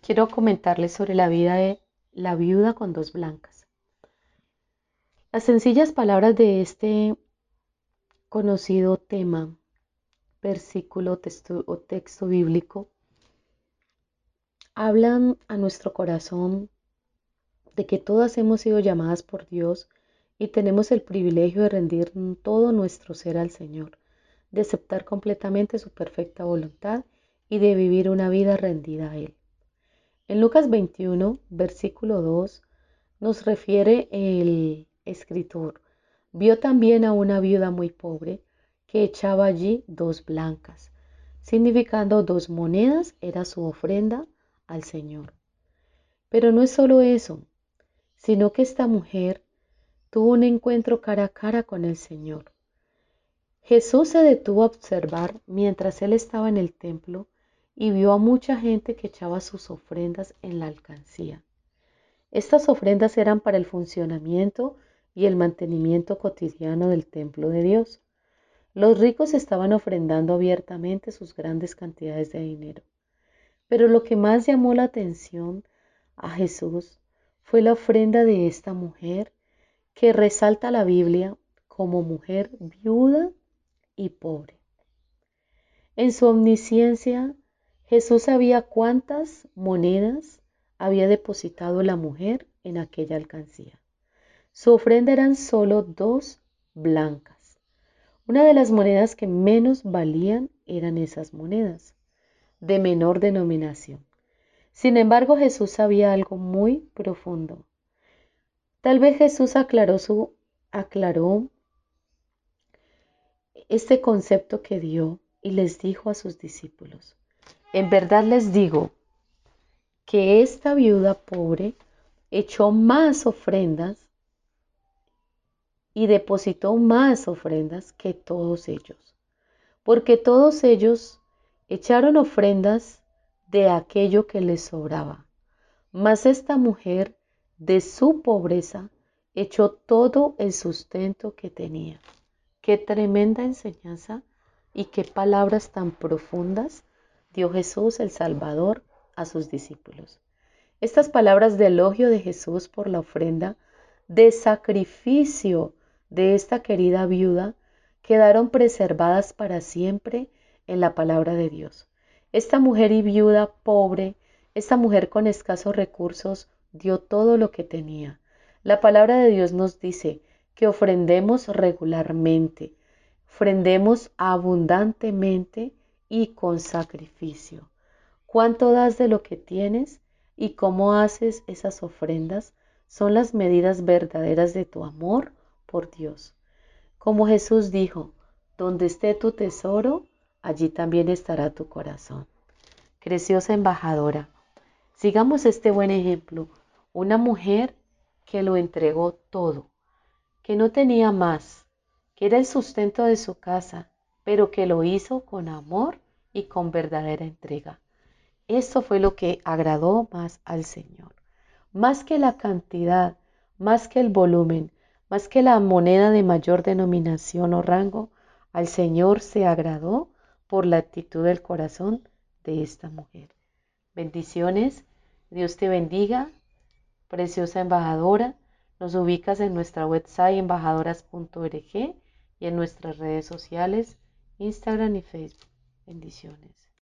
Quiero comentarles sobre la vida de la viuda con dos blancas. Las sencillas palabras de este conocido tema, versículo texto, o texto bíblico, hablan a nuestro corazón de que todas hemos sido llamadas por Dios y tenemos el privilegio de rendir todo nuestro ser al Señor, de aceptar completamente su perfecta voluntad y de vivir una vida rendida a Él. En Lucas 21, versículo 2, nos refiere el escritor, vio también a una viuda muy pobre que echaba allí dos blancas, significando dos monedas era su ofrenda al Señor. Pero no es solo eso, sino que esta mujer tuvo un encuentro cara a cara con el Señor. Jesús se detuvo a observar mientras él estaba en el templo y vio a mucha gente que echaba sus ofrendas en la alcancía. Estas ofrendas eran para el funcionamiento y el mantenimiento cotidiano del templo de Dios. Los ricos estaban ofrendando abiertamente sus grandes cantidades de dinero. Pero lo que más llamó la atención a Jesús fue la ofrenda de esta mujer que resalta la Biblia como mujer viuda y pobre. En su omnisciencia, Jesús sabía cuántas monedas había depositado la mujer en aquella alcancía. Su ofrenda eran solo dos blancas. Una de las monedas que menos valían eran esas monedas, de menor denominación. Sin embargo, Jesús sabía algo muy profundo. Tal vez Jesús aclaró este concepto que dio y les dijo a sus discípulos: En verdad les digo que esta viuda pobre echó más ofrendas y depositó más ofrendas que todos ellos, porque todos ellos echaron ofrendas de aquello que le sobraba. Mas esta mujer de su pobreza echó todo el sustento que tenía. Qué tremenda enseñanza y qué palabras tan profundas dio Jesús el Salvador a sus discípulos. Estas palabras de elogio de Jesús por la ofrenda de sacrificio de esta querida viuda quedaron preservadas para siempre en la palabra de Dios. Esta mujer y viuda pobre, esta mujer con escasos recursos, dio todo lo que tenía. La palabra de Dios nos dice que ofrendemos regularmente, ofrendemos abundantemente y con sacrificio. ¿Cuánto das de lo que tienes y cómo haces esas ofrendas? Son las medidas verdaderas de tu amor por Dios. Como Jesús dijo, donde esté tu tesoro, allí también estará tu corazón. Preciosa embajadora, sigamos este buen ejemplo. Una mujer que lo entregó todo, que no tenía más, que era el sustento de su casa, pero que lo hizo con amor y con verdadera entrega. Eso fue lo que agradó más al Señor. Más que la cantidad, más que el volumen, más que la moneda de mayor denominación o rango, al Señor se agradó por la actitud del corazón de esta mujer. Bendiciones, Dios te bendiga, preciosa embajadora. Nos ubicas en nuestra website embajadoras.org y en nuestras redes sociales, Instagram y Facebook. Bendiciones.